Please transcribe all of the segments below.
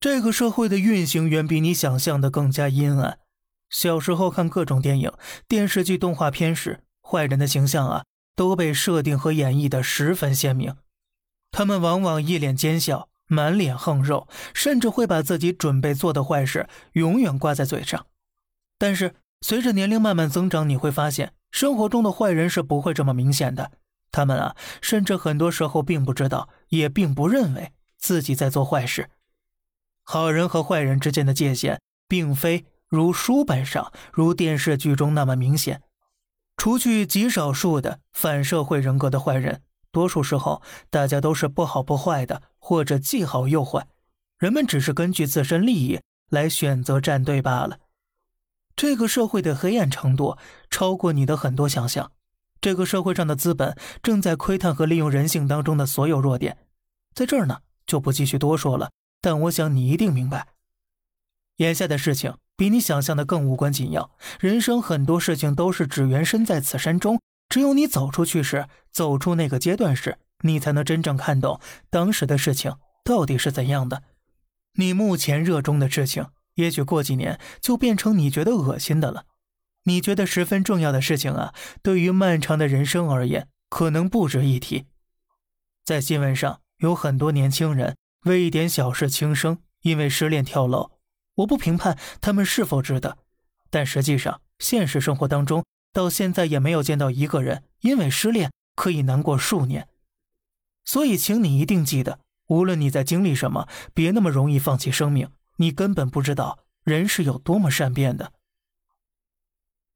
这个社会的运行远比你想象的更加阴暗。小时候看各种电影、电视剧、动画片时，坏人的形象啊都被设定和演绎的十分鲜明。他们往往一脸奸笑，满脸横肉，甚至会把自己准备做的坏事永远挂在嘴上。但是随着年龄慢慢增长，你会发现，生活中的坏人是不会这么明显的。他们啊，甚至很多时候并不知道，也并不认为自己在做坏事。好人和坏人之间的界限，并非如书本上、如电视剧中那么明显。除去极少数的反社会人格的坏人，多数时候大家都是不好不坏的，或者既好又坏。人们只是根据自身利益来选择站队罢了。这个社会的黑暗程度超过你的很多想象。这个社会上的资本正在窥探和利用人性当中的所有弱点。在这儿呢，就不继续多说了。但我想你一定明白，眼下的事情比你想象的更无关紧要。人生很多事情都是只缘身在此山中，只有你走出去时，走出那个阶段时，你才能真正看懂当时的事情到底是怎样的。你目前热衷的事情，也许过几年就变成你觉得恶心的了。你觉得十分重要的事情啊，对于漫长的人生而言，可能不值一提。在新闻上有很多年轻人。为一点小事轻生，因为失恋跳楼。我不评判他们是否值得，但实际上，现实生活当中到现在也没有见到一个人因为失恋可以难过数年。所以，请你一定记得，无论你在经历什么，别那么容易放弃生命。你根本不知道人是有多么善变的。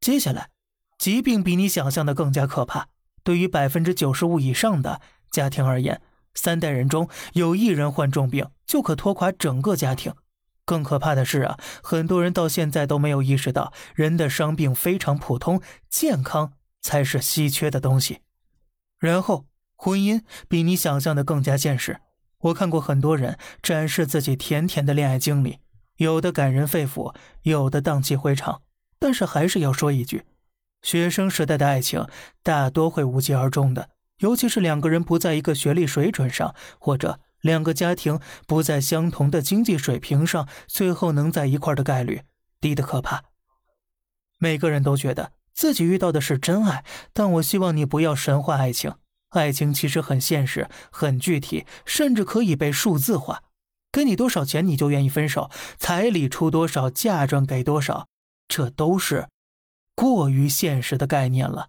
接下来，疾病比你想象的更加可怕。对于百分之九十五以上的家庭而言。三代人中有一人患重病，就可拖垮整个家庭。更可怕的是啊，很多人到现在都没有意识到，人的伤病非常普通，健康才是稀缺的东西。然后，婚姻比你想象的更加现实。我看过很多人展示自己甜甜的恋爱经历，有的感人肺腑，有的荡气回肠。但是还是要说一句，学生时代的爱情大多会无疾而终的。尤其是两个人不在一个学历水准上，或者两个家庭不在相同的经济水平上，最后能在一块的概率低得可怕。每个人都觉得自己遇到的是真爱，但我希望你不要神话爱情。爱情其实很现实、很具体，甚至可以被数字化。给你多少钱你就愿意分手？彩礼出多少，嫁妆给多少，这都是过于现实的概念了。